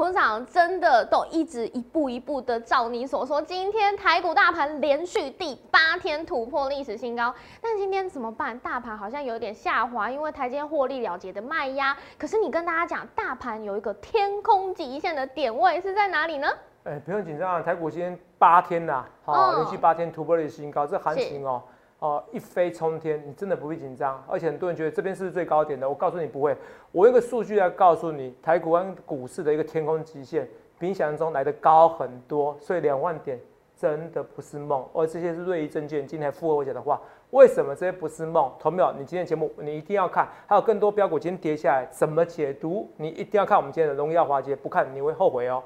董事长真的都一直一步一步的照你所说，今天台股大盘连续第八天突破历史新高，但今天怎么办？大盘好像有点下滑，因为台积电获利了结的卖压。可是你跟大家讲，大盘有一个天空极限的点位是在哪里呢？哎，不用紧张啊，台股今天八天呐，好，连续八天突破历史新高，这行情哦。哦，一飞冲天，你真的不必紧张，而且很多人觉得这边是最高点的？我告诉你不会，我用个数据来告诉你，台股湾股市的一个天空极限比你想象中来的高很多，所以两万点真的不是梦。而这些是瑞仪证券今天附和我讲的话，为什么这些不是梦？同没有？你今天节目你一定要看，还有更多标股今天跌下来怎么解读？你一定要看我们今天的荣耀华杰，不看你会后悔哦。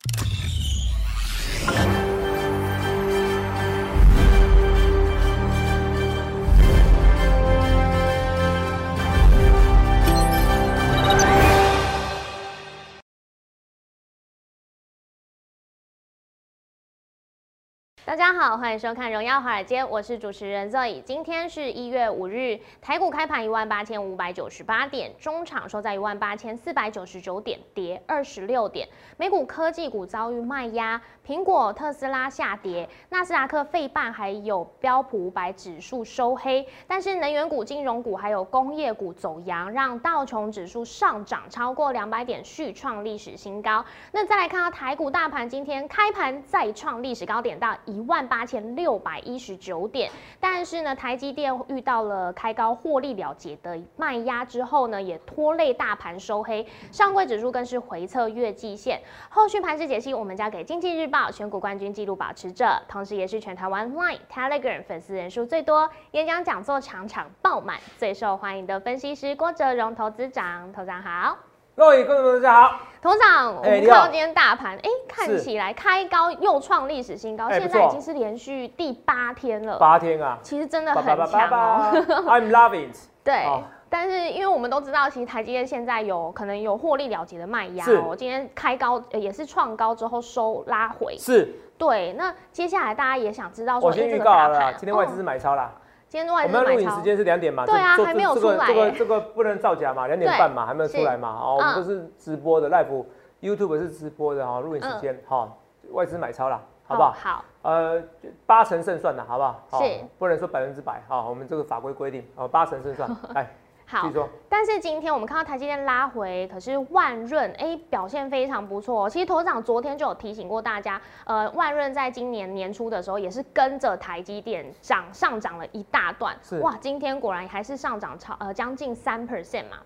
大家好，欢迎收看《荣耀华尔街》，我是主持人 Zoe。今天是一月五日，台股开盘一万八千五百九十八点，中场收在一万八千四百九十九点，跌二十六点。美股科技股遭遇卖压，苹果、特斯拉下跌，纳斯达克、费半还有标普五百指数收黑。但是能源股、金融股还有工业股走阳，让道琼指数上涨超过两百点，续创历史新高。那再来看到台股大盘，今天开盘再创历史高点到。一万八千六百一十九点，但是呢，台积电遇到了开高获利了结的卖压之后呢，也拖累大盘收黑，上柜指数更是回测月季线。后续盘势解析，我们交给经济日报选股冠军纪录保持者，同时也是全台湾 Line Telegram 粉丝人数最多、演讲讲座场场爆满、最受欢迎的分析师郭哲荣投资长，投长好。各位观众大家好，董事长，我们看到今天大盘，哎，看起来开高又创历史新高，现在已经是连续第八天了。八天啊，其实真的很强哦。I'm loving it。对，但是因为我们都知道，其实台积电现在有可能有获利了结的卖压哦。今天开高也是创高之后收拉回。是。对，那接下来大家也想知道说，我先预告了，今天外资是买超了。我们录影时间是两点嘛？对啊，还没有出来。这个这个不能造假嘛？两点半嘛，还没有出来嘛？哦，我们都是直播的，live，YouTube 是直播的哈，录影时间哈，外资买超了，好不好？好。呃，八成胜算的好不好？是。不能说百分之百哈，我们这个法规规定，哦，八成胜算，来。好，但是今天我们看到台积电拉回，可是万润哎表现非常不错。其实头长昨天就有提醒过大家，呃，万润在今年年初的时候也是跟着台积电涨上涨了一大段，哇，今天果然还是上涨超呃将近三 percent 嘛。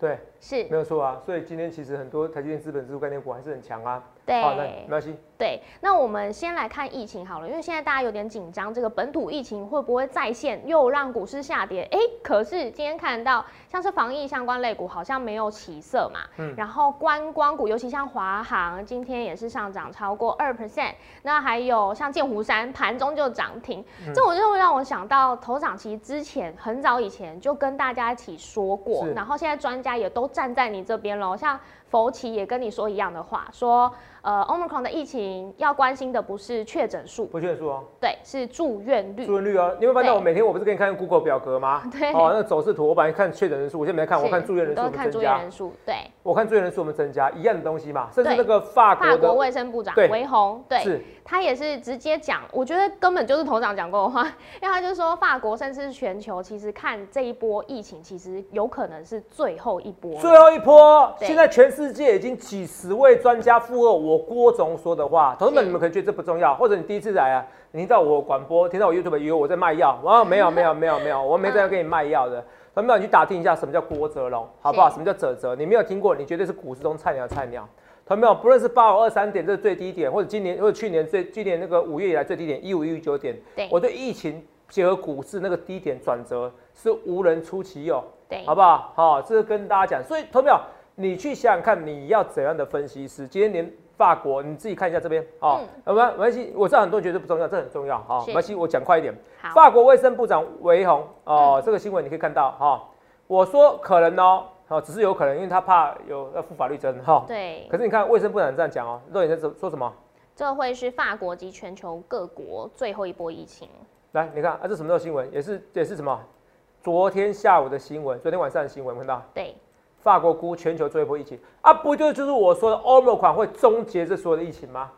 对，是没有错啊，所以今天其实很多台积电资本指数概念股还是很强啊。对，好，没关系。对，那我们先来看疫情好了，因为现在大家有点紧张，这个本土疫情会不会再现，又让股市下跌？哎，可是今天看到像是防疫相关类股好像没有起色嘛，嗯，然后观光股，尤其像华航，今天也是上涨超过二 percent，那还有像剑湖山盘中就涨停，这我就会让我想到头涨其实之前很早以前就跟大家一起说过，然后现在专家也都站在你这边喽，像。佛奇也跟你说一样的话，说，呃，Omicron 的疫情要关心的不是确诊数，不确诊数哦，对，是住院率。住院率哦，你会发现我每天我不是给你看 Google 表格吗？对，哦，那走势图，我本来看确诊人数，我现在没看，我看住院人数，都看住院人数，对，我看住院人数我们增加一样的东西嘛，甚至那个法国法国卫生部长韦红，对，是。他也是直接讲，我觉得根本就是头长讲过的话，因为他就说法国甚至是全球，其实看这一波疫情，其实有可能是最后一波。最后一波，现在全世界已经几十位专家附和我郭总说的话。同志们，你们可能觉得这不重要，或者你第一次来啊，你听到我广播，听到我 YouTube 以为我在卖药，啊，没有没有没有没有，我没在给你卖药的。同志们，你去打听一下什么叫郭泽龙，好不好？什么叫泽泽？你没有听过，你绝对是股市中菜鸟菜鸟。看到没有？不论是八五二三点，这是最低点，或者今年或者去年最今年那个五月以来最低点一五一九点。对，我对疫情结合股市那个低点转折是无人出其右，对，好不好？好，这是跟大家讲。所以，投票，你去想想看，你要怎样的分析师？今天连法国，你自己看一下这边，好，没没关系。我知道很多人觉得不重要，这很重要，好，没关系，我讲快一点。法国卫生部长维宏，哦，这个新闻你可以看到，哈，我说可能哦。哦，只是有可能，因为他怕有要负法律责任哈。对。可是你看，卫生部长这样讲哦，肉眼在说说什么？这会是法国及全球各国最后一波疫情。来，你看啊，这什么时候新闻？也是也是什么？昨天下午的新闻，昨天晚上的新闻，看到？对。法国估全球最后一波疫情啊，不就就是我说的欧盟款会终结这所有的疫情吗？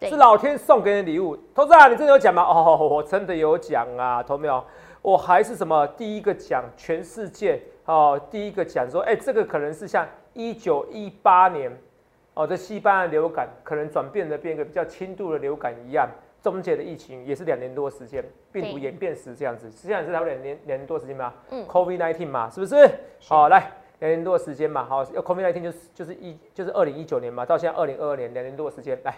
是老天送给你的礼物。投资啊，你真的有讲吗？哦，我真的有讲啊，投没有？我还是什么第一个讲全世界哦，第一个讲说，哎，这个可能是像一九一八年哦，这西班牙流感可能转变的变一个比较轻度的流感一样。终结的疫情也是两年多时间，病毒演变时这样子，实际上是他们两年两年多时间嘛，嗯，COVID nineteen 嘛，是不是？好，来两年多时间嘛，好，要 COVID nineteen 就是就是一就是二零一九年嘛，到现在二零二二年两年多时间，来，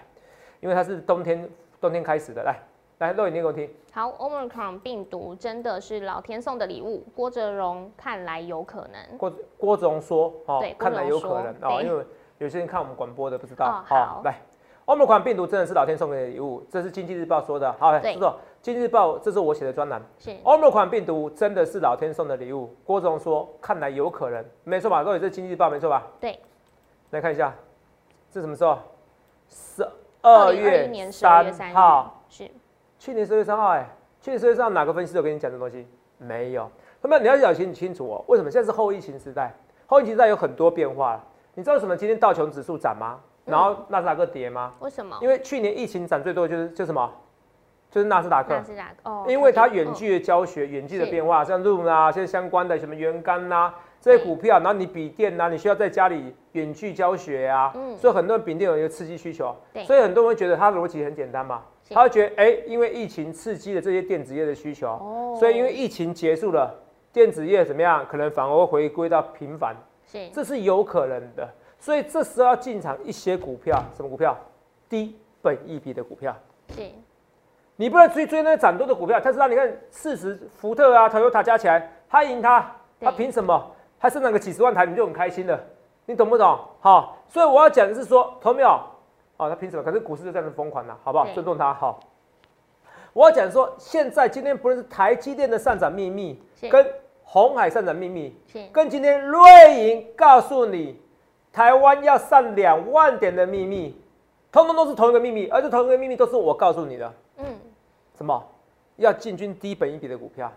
因为它是冬天冬天开始的，来来录影念给我听。好，Omicron 病毒真的是老天送的礼物，郭哲荣看来有可能。郭郭哲荣说，哦，看来有可能哦，因为有些人看我们广播的不知道，好，来，Omicron 病毒真的是老天送给的礼物，这是经济日报说的。好，叔叔，经济日报，这是我写的专栏。是，Omicron 病毒真的是老天送的礼物。郭总说，看来有可能，没错吧？各位，这经济日报没错吧？对。来看一下，这什么时候？十二月三号。是。去年十月三号，哎，去年十月三号哪个分析师跟你讲这东西？没有。那么你要讲清清楚哦，为什么现在是后疫情时代？后疫情时代有很多变化你知道为什么今天道琼指数涨吗？然后纳斯达克跌吗？为什么？因为去年疫情涨最多就是就什么，就是纳斯达克。纳斯达克哦。因为它远距的教学、远距的变化，像 Zoom 啊，现在相关的什么元干呐这些股票，然后你笔电呐，你需要在家里远距教学啊，所以很多人笔电有一个刺激需求。所以很多人会觉得它的逻辑很简单嘛，他会觉得哎，因为疫情刺激了这些电子业的需求，所以因为疫情结束了，电子业怎么样？可能反而会回归到平凡。是，这是有可能的。所以这时候要进场一些股票，什么股票？低本益比的股票。是。你不能追追那涨多的股票。特斯拉，你看四十，福特啊、Toyota 加起来，他赢他，他凭什么？他生产个几十万台，你就很开心了？你懂不懂？好，所以我要讲的是说，投没有？哦，他凭什么？可是股市就这样子疯狂了，好不好？尊重他，好。我要讲说，现在今天不论是台积电的上涨秘密，跟红海上涨秘密，跟今天瑞银告诉你。台湾要上两万点的秘密，通通都是同一个秘密，而且同一个秘密都是我告诉你的。嗯，什么？要进军低本一笔的股票？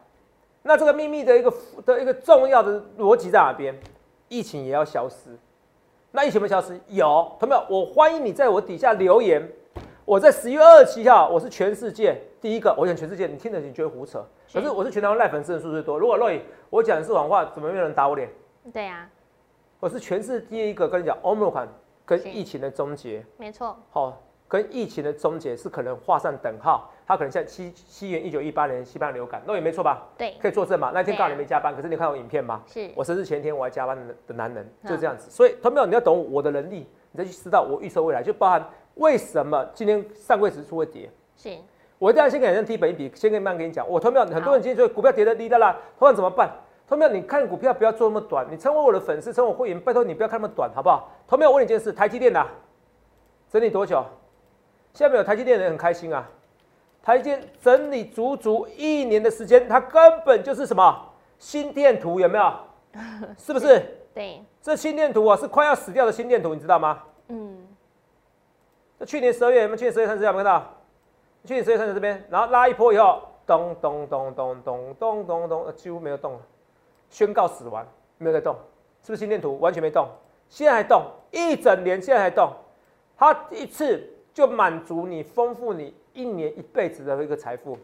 那这个秘密的一个的一个重要的逻辑在哪边？疫情也要消失。那疫情没消失？有，同没有？我欢迎你在我底下留言。我在十月二十七号，我是全世界第一个。我讲全世界，你听着你觉得胡扯？可是我是全台湾赖粉丝人数最多。如果洛伊我讲的是谎话，怎么没有人打我脸？对呀。我是全市第一个跟你讲欧盟款跟疫情的终结，没错。好，跟疫情的终结是可能画上等号，它可能像西西元一九一八年西班牙流感，那也没错吧？对，可以作证嘛？那天告诉你没加班，可是你看我影片吗？是，我生日前天我还加班的男人，就这样子。所以，同没你要懂我的能力，你再去知道我预测未来，就包含为什么今天上柜指数会跌。是，我一定要先给人提本一笔，先跟慢跟你讲。我同没有很多人今天说股票跌的低的啦，投票怎么办？投票，你看股票不要做那么短。你成为我的粉丝，成为我会员，拜托你不要看那么短，好不好？投票，我问你一件事：台积电的整理多久？下面有台积电的人很开心啊。台积电整理足足一年的时间，它根本就是什么心电图？有没有？是不是？对。这心电图啊，是快要死掉的心电图，你知道吗？嗯。那去年十二月，有没有？去年十二月三十有没有看到？去年十二月三十这边，然后拉一波以后，咚咚咚咚咚咚咚咚，几乎没有动了。宣告死亡，没有在动，是不是心电图完全没动？现在还动，一整年现在还动，它一次就满足你丰富你一年一辈子的一个财富，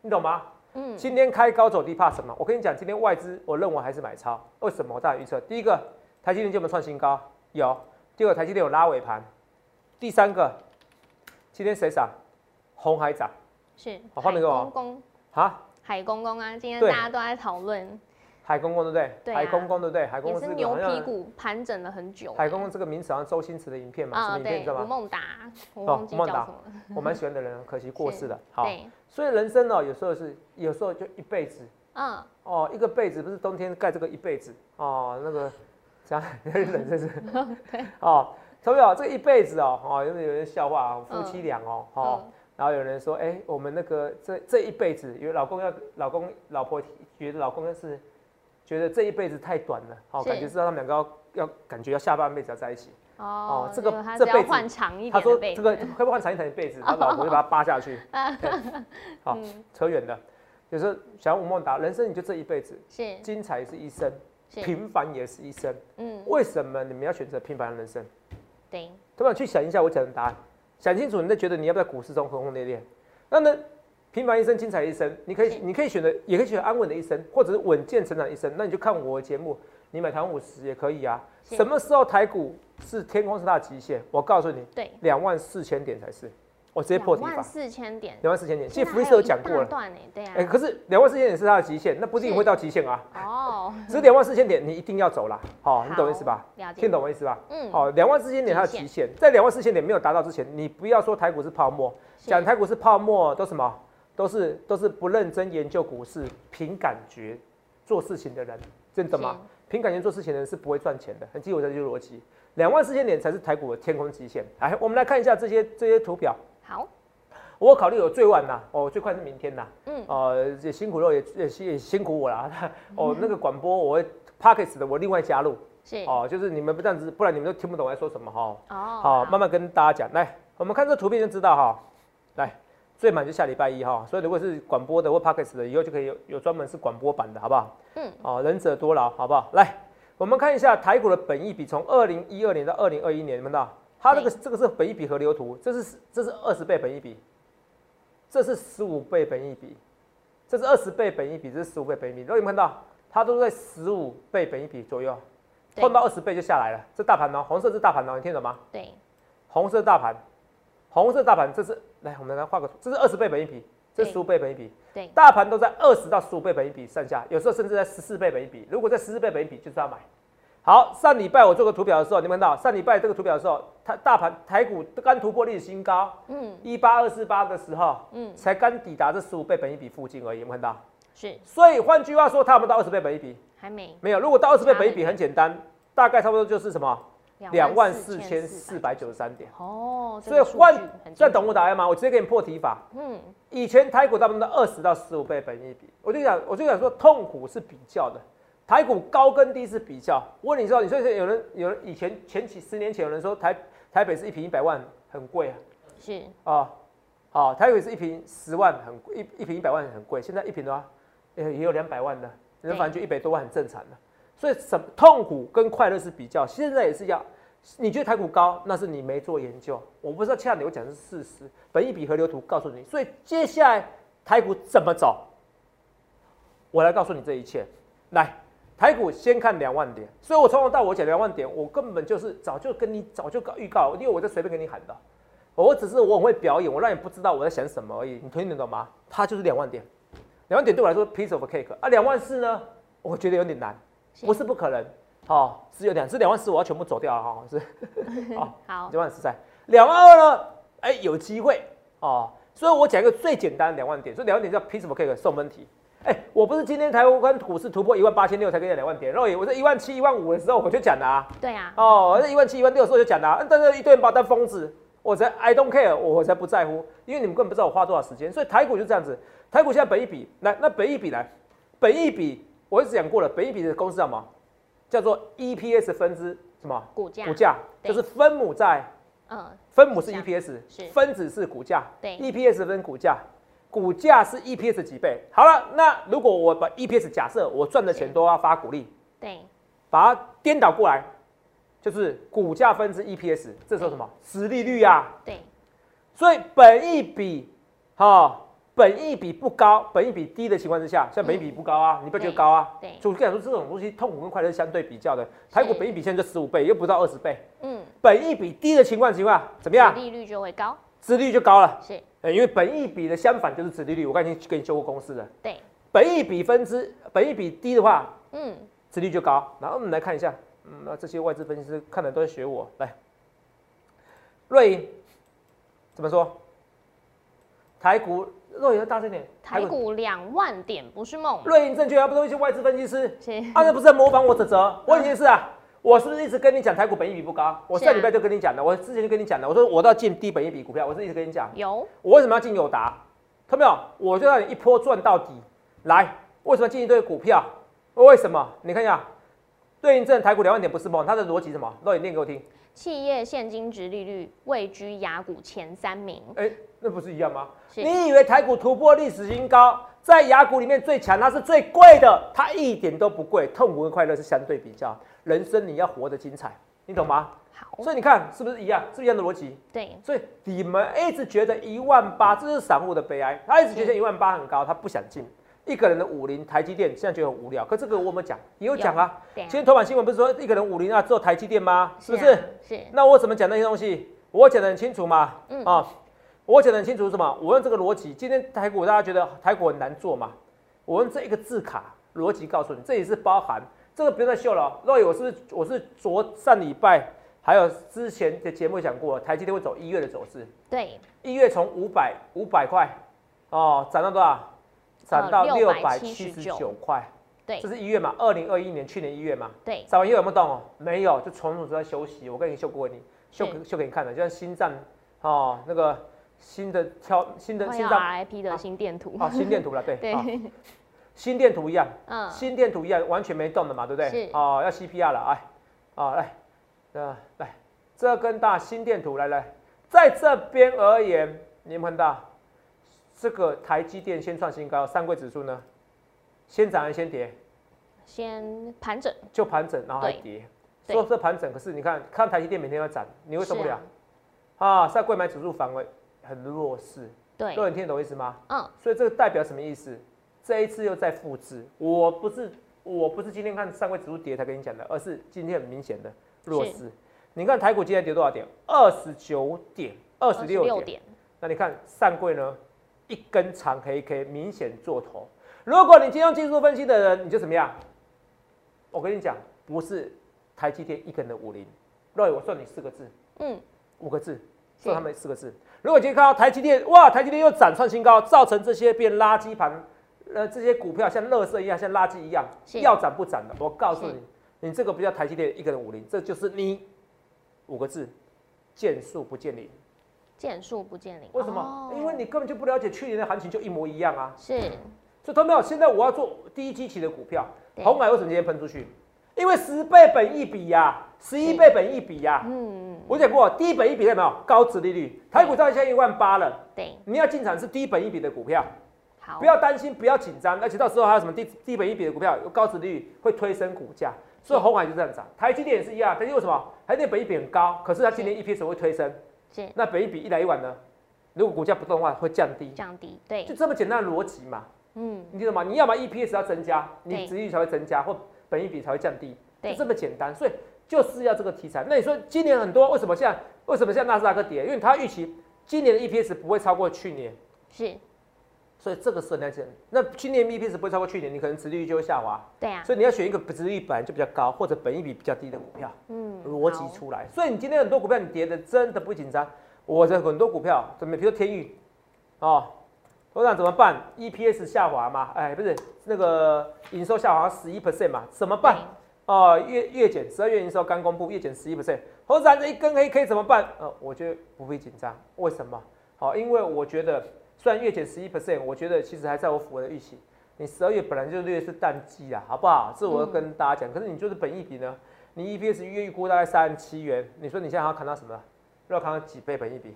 你懂吗？嗯。今天开高走低怕什么？我跟你讲，今天外资我认为还是买超，为什么？我大胆预测，第一个，台积电有没有创新高？有。第二个，台积电有拉尾盘。第三个，今天谁涨？红海涨。是。好，画面给我。公公。啊？海公公啊！今天大家都在讨论。海公公对不对？对，海公公对不对？海公公是牛皮股盘整了很久。海公公这个名词好像周星驰的影片嘛，什么影片知道吗？吴孟达，哦，吴孟达，我蛮喜欢的人，可惜过世了。好，所以人生呢，有时候是，有时候就一辈子。嗯。哦，一个被子不是冬天盖这个一辈子哦，那个这样有点冷，真是。对。哦，同学这一辈子哦，哦，有有人笑话啊夫妻俩哦，哦，然后有人说，哎，我们那个这这一辈子，有老公要老公老婆觉得老公是。觉得这一辈子太短了，好，感觉知道他们两个要要感觉要下半辈子要在一起。哦，这个这辈子换长一点。他说这个会不会换长一点的辈子？他老婆就把他扒下去。好，扯远了。有时候想吴孟达，人生你就这一辈子，是精彩是一生，平凡也是一生。嗯，为什么你们要选择平凡的人生？对，对吧？去想一下我讲的答案，想清楚，你再觉得你要不要股市中轰轰烈烈？那呢，平凡一生，精彩一生，你可以，你可以选择，也可以选择安稳的一生，或者是稳健成长一生。那你就看我的节目，你买台湾五十也可以啊。什么时候台股是天空是它的极限？我告诉你，对，两万四千点才是。我直接破题法。两万四千点，两万四千点，其实福利社有讲过了。对啊。哎，可是两万四千点是它的极限，那不一定会到极限啊。哦。只是两万四千点，你一定要走啦。好，你懂意思吧？听懂我意思吧？嗯。好，两万四千点它的极限，在两万四千点没有达到之前，你不要说台股是泡沫，讲台股是泡沫都什么？都是都是不认真研究股市，凭感觉做事情的人，真的吗？凭感觉做事情的人是不会赚钱的。很记我这句逻辑，两万四千点才是台股的天空极限。来，我们来看一下这些这些图表。好，我考虑有最晚呐，哦，最快是明天呐，嗯，呃，也辛苦了，也也也辛苦我了，哦，那个广播我会 pockets 的，我另外加入，是，哦，就是你们不这样子，不然你们都听不懂我在说什么哈，哦，好，慢慢跟大家讲，来，我们看这图片就知道哈，来，最满就下礼拜一哈，所以如果是广播的或 pockets 的，以后就可以有有专门是广播版的，好不好？嗯，哦，仁者多劳，好不好？来，我们看一下台股的本益比，从二零一二年到二零二一年，你们看到？它这个这个是本益比河流图，这是这是二十倍本益比，这是十五倍本益比，这是二十倍本益比，这是十五倍本益比。如果你们看到，它都在十五倍本益比左右，碰到二十倍就下来了。这大盘呢，红色是大盘呢，你听懂吗？对，红色大盘，红色大盘，这是来我们来画个图，这是二十倍本一比，这十五倍本一比，对，大盘都在二十到十五倍本一比上下，有时候甚至在十四倍本一比。如果在十四倍本一比，就是要买。好，上礼拜我做个图表的时候，你们看到上礼拜这个图表的时候，它大盘台股刚突破历史新高，嗯，一八二四八的时候，嗯，才刚抵达这十五倍本一比附近而已，有没有看到？是。所以换句话说，它有没有到二十倍本一比？还没。没有。如果到二十倍本一比，很简单，大概差不多就是什么？两万四千四百九十三点。哦。所以换，在懂我答案吗？我直接给你破题法。嗯。以前台股大部分都二十到十五倍本一比，我就想，我就想说，痛苦是比较的。台股高跟低是比较，我问你说，你说有人有人以前前几十年前有人说台台北是一平一百万很贵啊，是啊，好，台北是一平十万很贵，一一平一百万很贵，现在一平的话，也也有两百万的，人反正就一百多万很正常的，所以什痛苦跟快乐是比较，现在也是要，你觉得台股高，那是你没做研究，我不知道恰你，我讲的是事实，本一笔河流图告诉你，所以接下来台股怎么走，我来告诉你这一切，来。台股先看两万点，所以我从头到尾讲两万点，我根本就是早就跟你早就告预告，因为我在随便跟你喊的，我只是我很会表演，我让你不知道我在想什么而已，你听得懂吗？它就是两万点，两万点对我来说 piece of cake 啊，两万四呢，我觉得有点难，不是不可能，哦，是有两是两万四，我要全部走掉了哈，是，好，好，两万四在两万二呢，哎，有机会哦，所以我讲一个最简单的两万点，所以两万点叫 piece of cake 送分题。哎，我不是今天台湾股市突破一万八千六才跟你讲两万点，然后我在一万七、一万五的时候我就讲的啊。对啊。哦，我在一万七、一万六的时候就讲的啊。但是一堆人把我当疯子，我才 I don't care，我才不在乎，因为你们根本不知道我花多少时间。所以台股就这样子，台股现在本一比来，那本一比来，本一比我一直讲过了，本一比的公式叫什么？叫做 EPS 分之什么？股价。股价就是分母在，嗯，分母是 EPS，是分子是股价，对，EPS 分股价。股价是 EPS 几倍？好了，那如果我把 EPS 假设我赚的钱都要发股利，对，把它颠倒过来，就是股价分之 EPS，这时候什么？实利率啊。对，所以本益比，哈，本益比不高，本益比低的情况之下，像本益比不高啊，你不觉得高啊？对，就跟你说这种东西，痛苦跟快乐是相对比较的。台股本益比现在就十五倍，又不到二十倍。嗯，本益比低的情况情况怎么样？利率就会高，殖利率就高了。是。因为本益比的相反就是殖利率，我刚才已经跟你修过公式了。对，本益比分之本益比低的话，嗯，殖利率就高。然后我们来看一下，嗯，那这些外资分析师看的都在学我。来，瑞银怎么说？台股瑞银大声点，台股两万点不是梦。瑞银证券要不都一些外资分析师？是，啊，那不是在模仿我泽泽？我已经是啊。我是不是一直跟你讲台股本益比不高？我上礼拜就跟你讲了，我之前就跟你讲了，我说我都要进低本益比股票，我是一直跟你讲。有。我为什么要进友达？看到没有？我就让你一波赚到底。来，为什么进一堆股票？为什么？你看一下，对应证台股两万点不是梦，它的逻辑什么？让你念给我听。企业现金值利率位居雅股前三名。哎，那不是一样吗？是你以为台股突破历史新高，在雅股里面最强，它是最贵的，它一点都不贵，痛苦跟快乐是相对比较。人生你要活得精彩，你懂吗？好，所以你看是不是一样？是不是一样的逻辑？对，所以你们一直觉得一万八，这是散户的悲哀。他一直觉得一万八很高，他不想进。一个人的五零台积电现在觉得很无聊，可这个我们讲也有讲啊。今天头版新闻不是说一个人五零啊，只有台积电吗？是不是？啊是，那我怎么讲那些东西？我讲的很清楚嘛。嗯啊，我讲的很清楚是什么？我用这个逻辑，今天台股大家觉得台股很难做嘛？我用这一个字卡逻辑告诉你，这也是包含这个不用再秀了哦。若我是我是昨上礼拜还有之前的节目讲过，台积电会走一月的走势。对，一月从五百五百块哦涨到多少？涨到呃六百七十九块。对这是一月嘛？二零二一年去年一月嘛？对，涨完以后有没有动哦？没有，就从头都在休息。我跟你秀过你，秀是秀给你看的，就像心脏哦，那个新的挑新的心脏 RIP 的心电图。啊，心电图了，对，对啊心电图一样，嗯，心电图一样，完全没动的嘛，对不对？是哦，要 CPR 了，哎，啊，来，呃，来，这根大心电图，来来，在这边而言，你有没有看到这个台积电先创新高，上柜指数呢，先涨还是先跌？先盘整，就盘整，然后还跌。对说这盘整，可是你看，看台积电每天要涨，你会受不了啊？在贵买指数反而很弱势，对，各位你听得懂意思吗？嗯，所以这个代表什么意思？这一次又在复制，我不是我不是今天看上柜指数跌才跟你讲的，而是今天很明显的弱势。你看台股今天跌多少点？二十九点，二十六点。点，那你看上柜呢，一根长黑 K 明显做头。如果你今天用技术分析的人，你就怎么样？我跟你讲，不是台积电一个人的五零，若我算你四个字，嗯，五个字，是算他们四个字。如果今天看到台积电，哇，台积电又涨创新高，造成这些变垃圾盘，呃，这些股票像垃圾一样，像垃圾一样，要涨不涨的。我告诉你，你这个不叫台积电一个人五零，这就是你五个字，见树不见林。见树不见林。为什么？哦因为你根本就不了解去年的行情，就一模一样啊。是所以，同没有？现在我要做第一基期的股票，对红海为什么今天喷出去？因为十倍本一比呀、十一倍本一比呀、嗯，我讲过，低本一比有没有？高值利率，台股到现在一万八了，对，你要进场是低本一比的股票，好，不要担心，不要紧张，而且到时候还有什么低低本一比的股票，有高值利率会推升股价，所以红海就这样涨。台积电也是一样，台积电为什么？台积电本一比很高，可是它今年 EPS 会推升，是那本一比一来一往呢？如果股价不动的话，会降低，降低，对就，这么简单的逻辑嘛。嗯，你记得吗？你要么 EPS 要增加，你值率才会增加，或本益比才会降低，对就这么简单。所以就是要这个题材。那你说今年很多为什么现在为什么现在纳斯达克跌？因为它预期今年的 EPS 不会超过去年，是，所以这个时候你要讲，那今年 EPS 不会超过去年，你可能值率就会下滑。对啊，所以你要选一个值率本来就比较高，或者本益比比较低的股票，嗯，逻辑出来。所以你今天很多股票你跌的真的不紧张。我的很多股票怎么，比如说天宇，哦，我想怎么办？EPS 下滑嘛，哎，不是那个营收下滑十一 percent 嘛，怎么办？哦，月月减，十二月营收刚公布，月减十一 percent，投资人这一根黑 K 怎么办？呃，我觉得不必紧张，为什么？好，因为我觉得虽然月减十一 percent，我觉得其实还在我符合的预期。你十二月本来就略是淡季啊，好不好？这我要跟大家讲。可是你就是本益比呢，你 EPS 月预估大概三十七元，你说你现在还要砍到什么？要砍到几倍本益比？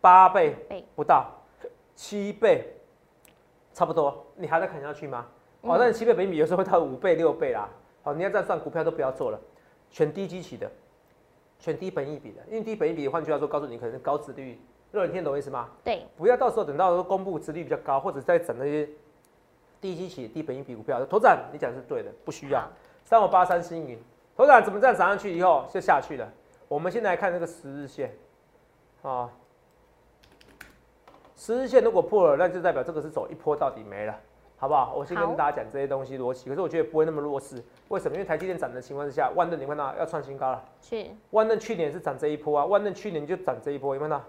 八倍倍不到，七倍，差不多。你还在砍下去吗？哦，嗯但是七倍本益比有时候会到五倍、六倍啦。好，你要这样算，股票都不要做了，选低基期的，选低本益比的，因为低本益比，换句话说，告诉你可能高值率。热，你听得懂意思吗？对，不要到时候等到公布值率比较高，或者再整那些低基期、低本益比股票，头展你讲的是对的，不需要。三五八三星云，头展怎么这样涨上去以后就下去了？我们现在来看这个十日线，啊，十日线如果破了，那就代表这个是走一波到底没了，好不好？我先跟大家讲这些东西逻辑，可是我觉得不会那么弱势，为什么？因为台积电涨的情况之下，万润你看到要创新高了。是，万润去年是涨这一波啊，万润去年就涨这一波，有没有看到？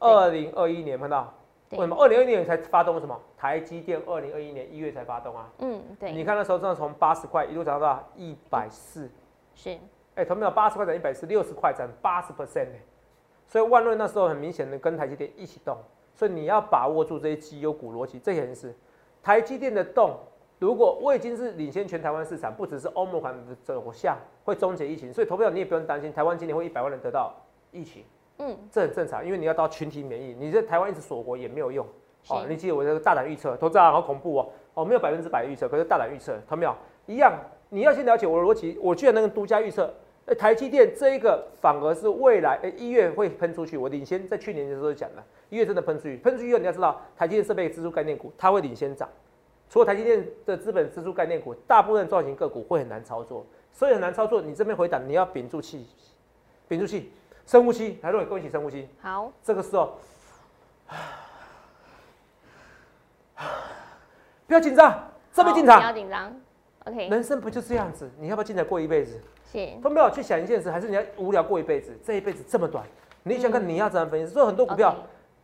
对二零二一年看到？对为什么？二零二一年才发动什么？台积电二零二一年一月才发动啊。嗯，对，你看那时候真的从八十块一路涨到一百四，是，哎，同没有八十块涨一百四，六十块涨八十 percent 呢。所以万润那时候很明显的跟台积电一起动，所以你要把握住这些绩优股逻辑，这件事。台积电的动如果我已经是领先全台湾市场，不只是欧盟款的走向会终结疫情，所以投票你也不用担心，台湾今年会一百万人得到疫情，嗯，这很正常，因为你要到群体免疫，你在台湾一直锁国也没有用。哦，你记得我这个大胆预测，投资啊好恐怖哦，哦没有百分之百预测，可是大胆预测，看到没有？一样，你要先了解我的逻辑，我居然能独家预测，哎，台积电这一个反而是未来，哎，一月会喷出去，我领先在去年的时候讲了，一月真的喷出去，喷出去以后你要知道，台积电设备支出概念股它会领先涨，除了台积电的资本支出概念股，大部分造型个股会很难操作，所以很难操作，你这边回档你要屏住气，屏住气，深呼吸，来，各位跟我一起深呼吸，好，这个时候。不要紧张，这边进场。不要紧张，OK。人生不就这样子？你要不要进来过一辈子？是。都没有去想一件事，还是你要无聊过一辈子？这一辈子这么短，你想看你要怎样分析？所以很多股票，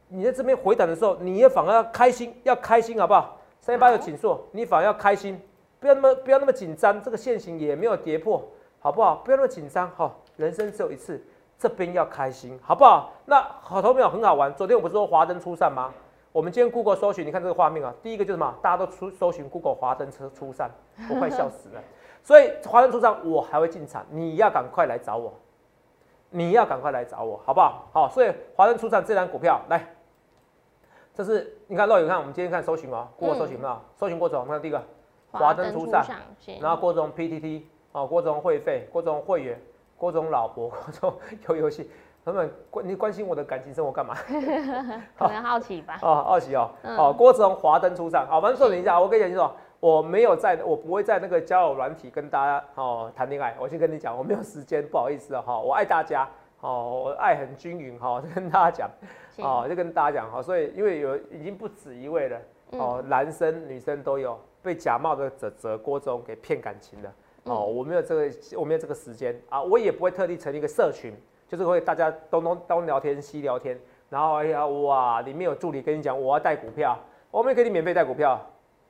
你在这边回档的时候，你也反而要开心，要开心好不好？三一八有紧缩，你反而要开心，不要那么不要那么紧张。这个线型也没有跌破，好不好？不要那么紧张哈。人生只有一次，这边要开心，好不好？那好头没有很好玩。昨天我不是说华灯初上吗？我们今天 Google 搜寻，你看这个画面啊，第一个就是什么？大家都出搜寻 Google 华灯车初上，我快笑死了。所以华灯初上，我还会进场，你要赶快来找我，你要赶快来找我，好不好？好，所以华灯初上这张股票来，这是你看，肉眼看，我们今天看搜寻哦，Google 搜寻啊，搜寻过程，看第一个华灯初上，然后郭总 PTT 哦，郭总会费，郭总会员，郭总老婆，郭总有游戏。他们关你关心我的感情生活干嘛？可能好奇吧。哦，好奇哦。哦，郭子龙华灯初上。好，反正说等一下，我跟你讲清楚，我没有在，我不会在那个交友软体跟大家哦谈恋爱。我先跟你讲，我没有时间，不好意思啊。哈，我爱大家，哦，我爱很均匀哈，跟大家讲，哦，就跟大家讲哈。所以因为有已经不止一位了，哦，男生女生都有被假冒的泽泽郭总给骗感情的。哦，我没有这个，我没有这个时间啊，我也不会特地成立一个社群。就是会大家东东东聊天西聊天，然后哎呀哇，里面有助理跟你讲我要带股票，我们可以免费带股票，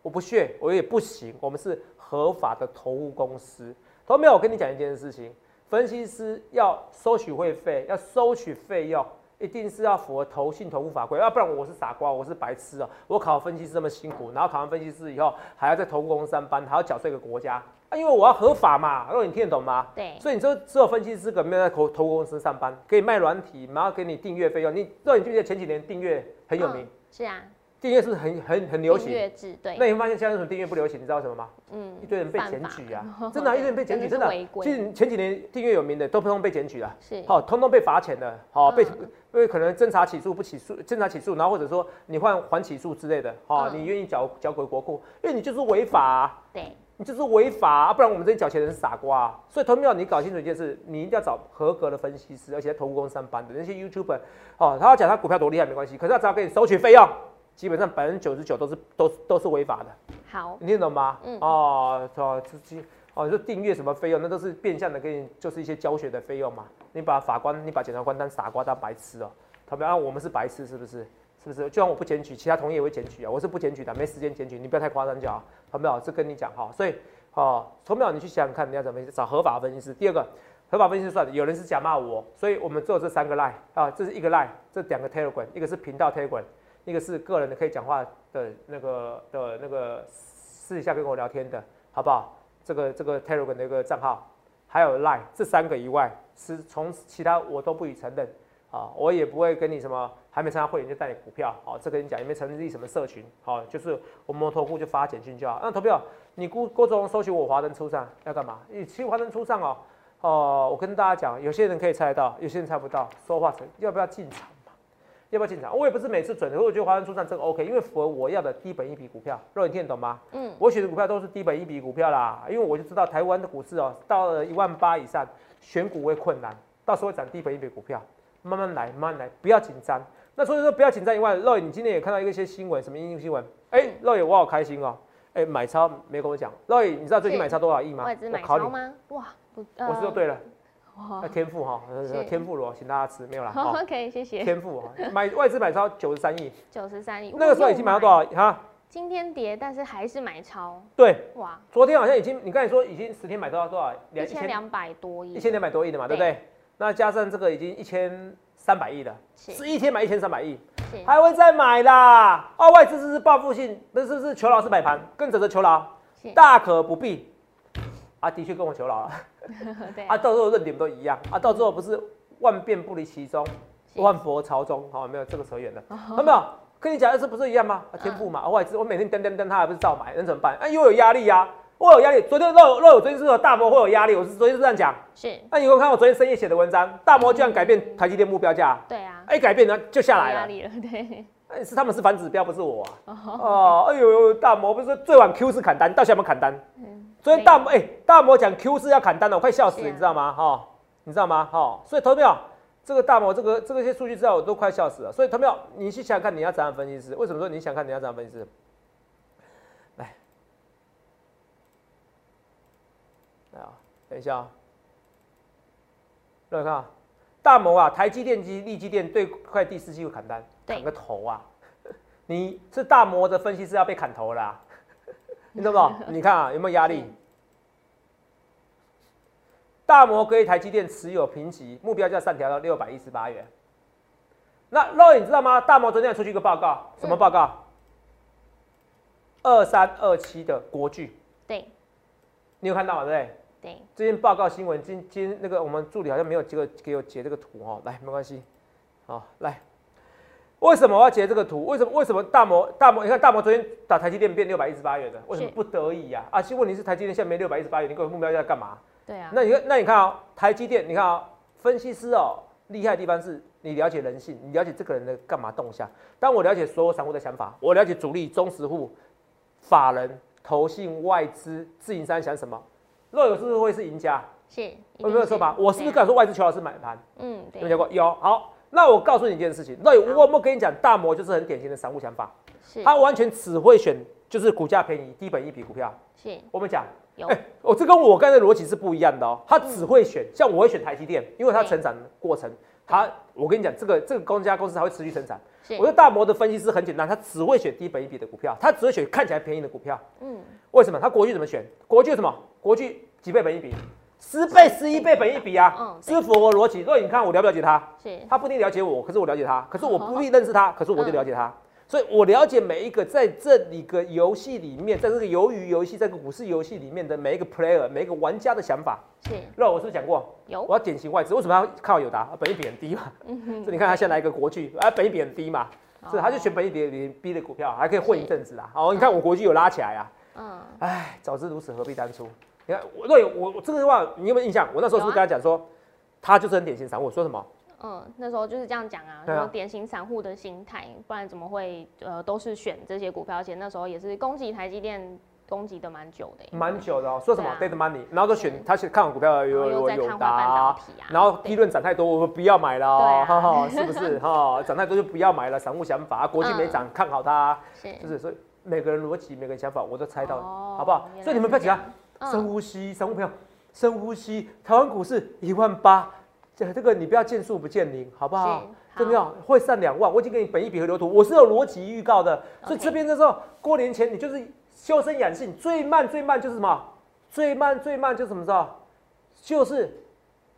我不屑，我也不行，我们是合法的投顾公司。都没有我跟你讲一件事情，分析师要收取会费，要收取费用，一定是要符合投信投顾法规，要不然我是傻瓜，我是白痴啊！我考分析师这么辛苦，然后考完分析师以后还要在投顾公司上班，还要缴税给国家。啊，因为我要合法嘛，如果你听得懂吗？对，所以你说只有分析资格，没有在投投公司上班，可以卖软体，然后给你订阅费用。你，那你记得前几年订阅很有名？是啊，订阅是很很很流行。订阅制，对。那你发现现在为什么订阅不流行？你知道什么吗？嗯，一堆人被检举啊，真的，一堆人被检举，真的。其实前几年订阅有名的都通通被检举了，是，好，通通被罚钱的，好，被因为可能侦查起诉不起诉，侦查起诉，然后或者说你换还起诉之类的，好，你愿意缴缴回国库，因为你就是违法。对。你就是违法啊！不然我们这些缴钱的人是傻瓜。所以投票你搞清楚一件事，你一定要找合格的分析师，而且在投顾公司上班的那些 YouTuber 哦，他要讲他股票多厉害没关系，可是他只要给你收取费用，基本上百分之九十九都是都都是违法的。好，你听懂吗？嗯。哦，哦，这哦，就订阅什么费用，那都是变相的给你，就是一些教学的费用嘛。你把法官，你把检察官当傻瓜当白痴哦。他们啊，我们是白痴是不是？是不是？就算我不检举，其他同业也会检举啊。我是不检举的，没时间检举，你不要太夸张就好。好没有？这跟你讲哈。所以，哦，从没有你去想想看，你要怎么找合法分析师。第二个，合法分析师算的，有人是假骂我，所以我们做这三个 line 啊，这是一个 line，这两个 telegram，一个是频道 telegram，一个是个人的可以讲话的那个的那个私底下跟我聊天的，好不好？这个这个 telegram 的一个账号，还有 line 这三个以外，是从其他我都不予承认。啊，我也不会跟你什么还没参加会员就带你股票，好，这跟你讲也没成立什么社群，好，就是我们投顾就发简讯就好。那投票，你郭郭总搜寻我华灯初上要干嘛？你其实华灯初上哦，哦，我跟大家讲，有些人可以猜得到，有些人猜不到。说话成要不要进场？要不要进场？我也不是每次准的，我觉得华灯初上真 OK，因为符合我要的低本一笔股票。肉你听得懂吗？嗯，我选的股票都是低本一笔股票啦，因为我就知道台湾的股市哦，到了一万八以上，选股会困难，到时候会涨低本一笔股票。慢慢来，慢慢来，不要紧张。那所以说不要紧张以外，肉眼你今天也看到一些新闻，什么英雄新闻？哎，肉眼我好开心哦。哎，买超没跟我讲。肉眼你知道最近买超多少亿吗？外资买超吗？哇，我是说对了。哇，天赋哈，天赋罗，请大家吃没有啦。好，OK，谢谢。天赋哈，买外资买超九十三亿。九十三亿。那个时候已经买到多少哈？今天跌，但是还是买超。对。哇，昨天好像已经，你刚才说已经十天买到多少？一千两百多亿。一千两百多亿的嘛，对不对？那加上这个已经一千三百亿的，是一天买一千三百亿，还会再买啦。哦，外资是报复性，不是是求老师买盘，跟着的求老。大可不必。啊，的确跟我求饶了。对啊，到时候论点都一样啊，到最后不是万变不离其宗，万佛朝宗，好没有这个扯远了，有没有？跟你讲的是不是一样吗？天赋嘛，外资我每天登登登，他还不是照买，那怎么办？啊，又有压力呀，我有压力。昨天肉肉，我昨天是说大摩会有压力，我是昨天是这样讲。是。那你有看我昨天深夜写的文章？大摩居然改变台积电目标价。对啊。哎，改变呢就下来了。压力了，对。哎，是他们是反指标，不是我啊。哦。哎呦，大摩不是最晚 Q 是砍单，到现在有没有砍单？嗯。昨天大摩哎，大摩讲 Q 四要砍单了，我快笑死，你知道吗？哈，你知道吗？哈，所以投票。这个大摩，这个这个些数据资料我都快笑死了。所以，投票你去想想看，你要怎样分析师？为什么说你想看你要怎样分析师？来，来啊，等一下啊，来看啊，大摩啊，台积电及立积电对快第四季会砍单，砍个头啊！你是大摩的分析师要被砍头了，你懂不懂？你看啊，有没有压力？大摩跟台积电持有评级，目标价上调到六百一十八元。那肉你知道吗？大摩昨天出去一个报告，什么报告？二三二七的国巨。对。你有看到吗？对不对？对。最近报告新闻，今今那个我们助理好像没有这个给我截这个图哦。来，没关系。好，来。为什么我要截这个图？为什么？为什么大摩大摩？你看大摩昨天打台积电变六百一十八元的，为什么不得已呀？啊，其实问题是台积电现在没六百一十八元，你给我目标价干嘛？对啊，那你看，那你看哦，台积电，你看哦，分析师哦，厉害的地方是你了解人性，你了解这个人的干嘛动向。当我了解所有散户的想法，我了解主力、中实户、法人、投信、外资、自营商想什么，若有是不是会是赢家？是，有没有说吧？我是不是敢说外资求老师买盘？嗯，有没有过？有。好，那我告诉你一件事情，那我我跟你讲，大摩就是很典型的散户想法，他完全只会选就是股价便宜、低本一笔股票。是，我们讲。哎，我这跟我刚才的逻辑是不一样的哦。他只会选，像我会选台积电，因为它成长过程，它我跟你讲，这个这个公家公司它会持续成长。我觉得大摩的分析师很简单，他只会选低本一比的股票，他只会选看起来便宜的股票。嗯，为什么？他国巨怎么选？国巨什么？国巨几倍本一比？十倍、十一倍本一比啊？嗯，是符合逻辑。所以你看我了不了解他？是，他不一定了解我，可是我了解他，可是我不必认识他，可是我就了解他。所以我了解每一个在这里个游戏里面，在这个鱿鱼游戏、这个股市游戏里面的每一个 player、每一个玩家的想法。是，那我是不是讲过？有。我要典型外资，为什么要靠友达？本一比很低嘛。嗯哼。所以你看他现在来一个国巨，啊，本一比很低嘛，所以他就选本一比低的股票，还可以混一阵子啊。哦，你看我国巨有拉起来啊。嗯。哎，早知如此何必当初？你看，我对我我这个话你有没有印象？我那时候是不是跟他讲说，他就是很典型散户，说什么？嗯，那时候就是这样讲啊，说典型散户的心态，不然怎么会呃都是选这些股票？而且那时候也是攻击台积电，攻击的蛮久的，蛮久的哦。说什么 dead money，然后都选他选看好股票有有有达，然后利润涨太多，我们不要买了，哈哈，是不是哈？涨太多就不要买了，散户想法，国际没涨看好它，就是所以每个人逻辑每个人想法我都猜到，好不好？所以你们不要紧张，深呼吸，散户朋友深呼吸，台湾股市一万八。这这个你不要见树不见林，好不好？重要会上两万，我已经给你本一笔和流图，我是有逻辑预告的。所以这边的时候，过年前你就是修身养性，最慢最慢就是什么？最慢最慢就是什么时候？就是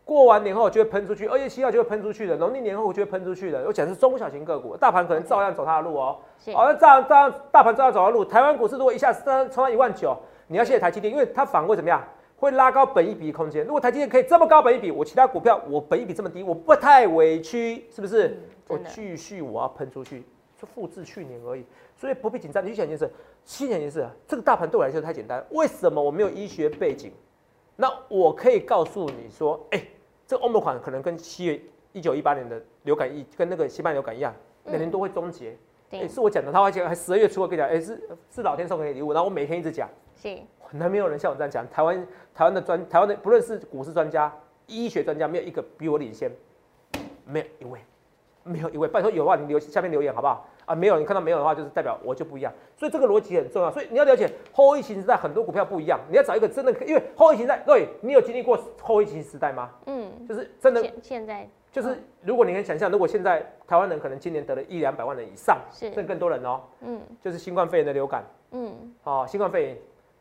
过完年后就会喷出去，二月七号就会喷出去的，农历年后就会喷出去的。我讲是中小型个股，大盘可能照样走它的路哦。好，那这样这样大盘照样走的路，台湾股市如果一下子冲到一万九，你要谢谢台积电，因为它反而会怎么样？会拉高本一比空间。如果台积电可以这么高本一比，我其他股票我本一比这么低，我不太委屈，是不是？我继续我要喷出去，就复制去年而已，所以不必紧张。你去想一件事，七年一件事，这个大盘对我来说太简单。为什么我没有医学背景？那我可以告诉你说，哎，这个欧盟款可能跟七月一九一八年的流感疫，跟那个西班牙流感一样，每年都会终结。哎，是我讲的，他而且，还十二月初我跟你讲，哎，是是老天送给你礼物，然后我每天一直讲。是。很难没有人像我这样讲。台湾台湾的专台湾的不论是股市专家、医学专家，没有一个比我领先，没有一位，没有一位。拜托有的话，你留下面留言好不好？啊，没有，你看到没有的话，就是代表我就不一样。所以这个逻辑很重要。所以你要了解后疫情时代很多股票不一样，你要找一个真的，因为后疫情时代，对，你有经历过后疫情时代吗？嗯，就是真的。现在就是如果你能想象，如果现在台湾人可能今年得了一两百万人以上，甚至更多人哦，嗯，就是新冠肺炎的流感，嗯，好，新冠肺炎。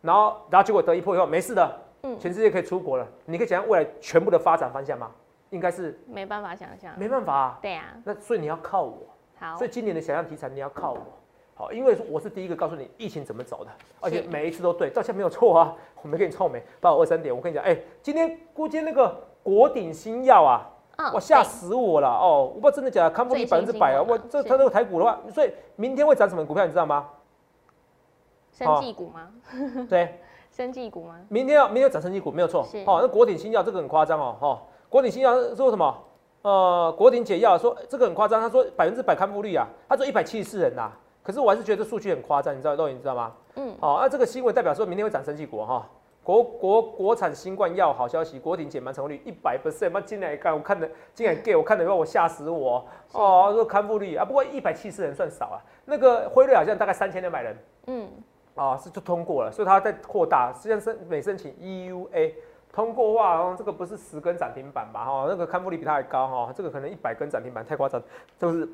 然后，然后结果得一破以后没事的，嗯，全世界可以出国了。你可以想象未来全部的发展方向吗？应该是没办法想象，没办法。对呀，那所以你要靠我。好，所以今年的想象题材你要靠我，好，因为我是第一个告诉你疫情怎么走的，而且每一次都对，到现在没有错啊，我没给你臭美。八五二三点，我跟你讲，哎，今天估计那个国鼎新药啊，我吓死我了哦，我不知道真的假的，康复率百分之百啊，我这它那个台股的话，所以明天会涨什么股票你知道吗？生技股吗？对，生技股吗？明天要明天要涨生技股没有错，哦，那国鼎新药这个很夸张哦，哈，国鼎新药说什么？呃，国鼎解药说这个很夸张，他说百分之百康复率啊，他说一百七十四人呐。可是我还是觉得数据很夸张，你知道都你知道吗？嗯，好，那这个新闻代表说明天会涨生技股哈，国国国产新冠药好消息，国鼎减满成功率一百 percent，妈进来看我看的进来给 我看的让我吓死我。哦，说康复率啊，不过一百七十人算少啊，那个辉瑞好像大概三千两百人，嗯，啊是就通过了，所以它在扩大，实际上申每申请 EUA 通过话，哦，这个不是十根涨停板吧？哈，那个康复率比它还高哈，这个可能一百根涨停板太夸张，就是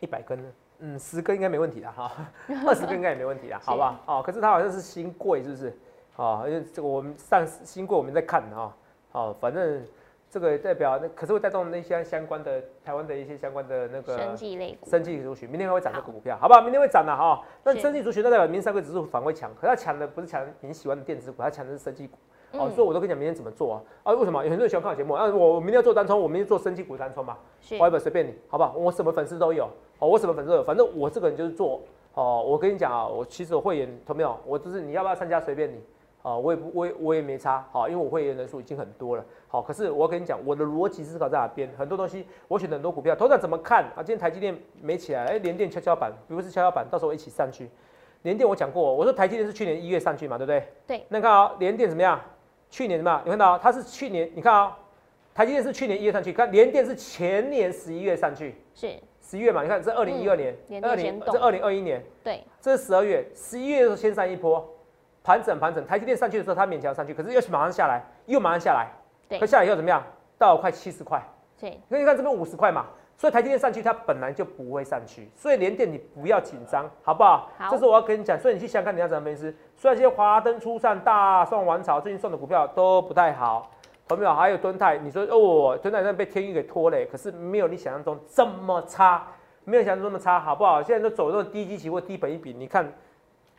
一百根呢。嗯，十根应该没问题的哈，二十根应该也没问题啊，好不好？哦，可是它好像是新贵，是不是？哦，因为这个我们上新贵我们在看啊，哦，反正这个代表那可是会带动那些相关的台湾的一些相关的那个生技类股，生技族群，明天会涨这个股票，好不好？明天会涨的哈。那生技族群那代表明天三个指数反会强，可它强的不是强你喜欢的电子股，它强的是生技股。哦，所以我都跟你讲明天怎么做啊？啊，为什么有很多人喜欢看我节目？啊，我我明天要做单冲，我明天做生技股单冲嘛，花一本随便你，好不好？我什么粉丝都有，哦，我什么粉丝都有，反正我这个人就是做，哦，我跟你讲啊，我其实我会员，同没有？我就是你要不要参加随便你，啊，我也不，我也我也没差，好，因为我会员人数已经很多了，好，可是我跟你讲，我的逻辑思考在哪边？很多东西我选很多股票，头涨怎么看啊？今天台积电没起来，哎，连电跷跷板，不是跷跷板，到时候一起上去。连电我讲过，我说台积电是去年一月上去嘛，对不对？对。那看啊，连电怎么样？去年什么？你看到它是去年，你看啊，台积电是去年一月上去，看联电是前年十一月上去，是十一月嘛？你看这二零一二年，二零这二零二一年，对，这是十二月，十一月的时候先上一波，盘整盘整，台积电上去的时候它勉强上去，可是又马上下来，又马上下来，对，可下来以后怎么样？到快七十块，对，那你看这边五十块嘛。所以台积电上去，它本来就不会上去，所以连电你不要紧张，好不好？好，这是我要跟你讲。所以你去想看你要怎么分析。虽然现在华灯初上、大宋王朝最近送的股票都不太好，同没有？还有敦泰，你说哦，敦泰在被天宇给拖累，可是没有你想象中这么差，没有想象中那么差，好不好？现在都走这种低基期或低本一比，你看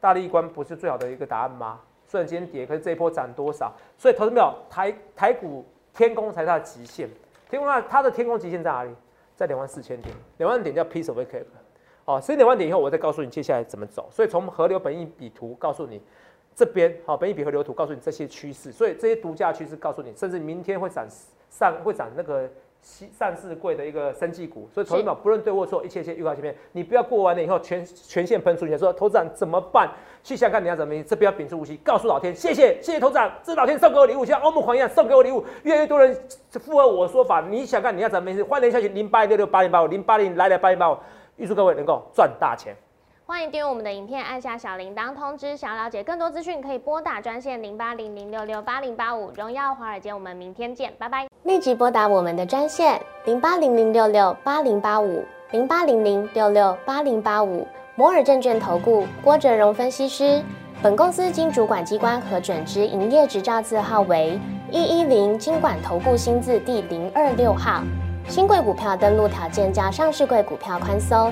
大利关不是最好的一个答案吗？虽然今天跌，可是这一波涨多少？所以投资没有台台股天空才是它的极限，天空它它的天空极限在哪里？在两万四千点，两万点叫 piece of cake，哦，所以两万点以后，我再告诉你接下来怎么走。所以从河流本意比图告诉你这边，好，本意比河流图告诉你这些趋势。所以这些独家趋势告诉你，甚至明天会涨上会涨那个。上市贵的一个生技股，所以投资者不论对或错，一切一切预告前面，你不要过完了以后全全线喷出去，说投资长怎么办？去想看你要怎么，这不要屏住呼吸，告诉老天，谢谢谢谢投资长，这老天送给我礼物，像欧姆狂一样送给我礼物，越来越多人符合我说法，你想看你要怎么，欢迎下去零八六六八零八五零八零来来八零八五，预祝各位能够赚大钱。欢迎订阅我们的影片，按下小铃铛通知。想要了解更多资讯，可以拨打专线零八零零六六八零八五。荣耀华尔街，我们明天见，拜拜。立即拨打我们的专线零八零零六六八零八五零八零零六六八零八五。摩尔证券投顾郭哲荣分析师。本公司经主管机关核准之营业执照字号为一一零金管投顾新字第零二六号。新贵股票登录条件较上市贵股票宽松。